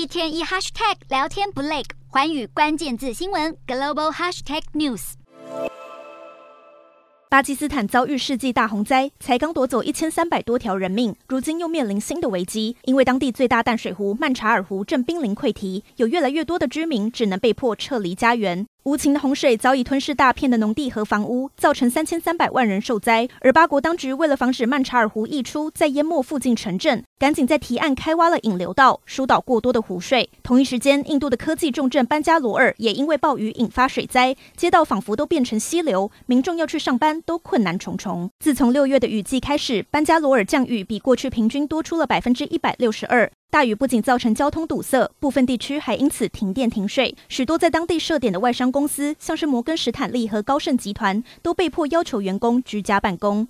一天一 hashtag 聊天不累，环宇关键字新闻 global hashtag news。巴基斯坦遭遇世纪大洪灾，才刚夺走一千三百多条人命，如今又面临新的危机，因为当地最大淡水湖曼查尔湖正濒临溃堤，有越来越多的居民只能被迫撤离家园。无情的洪水早已吞噬大片的农地和房屋，造成三千三百万人受灾。而巴国当局为了防止曼查尔湖溢出，再淹没附近城镇，赶紧在堤岸开挖了引流道，疏导过多的湖水。同一时间，印度的科技重镇班加罗尔也因为暴雨引发水灾，街道仿佛都变成溪流，民众要去上班都困难重重。自从六月的雨季开始，班加罗尔降雨比过去平均多出了百分之一百六十二。大雨不仅造成交通堵塞，部分地区还因此停电停水。许多在当地设点的外商公司，像是摩根士坦利和高盛集团，都被迫要求员工居家办公。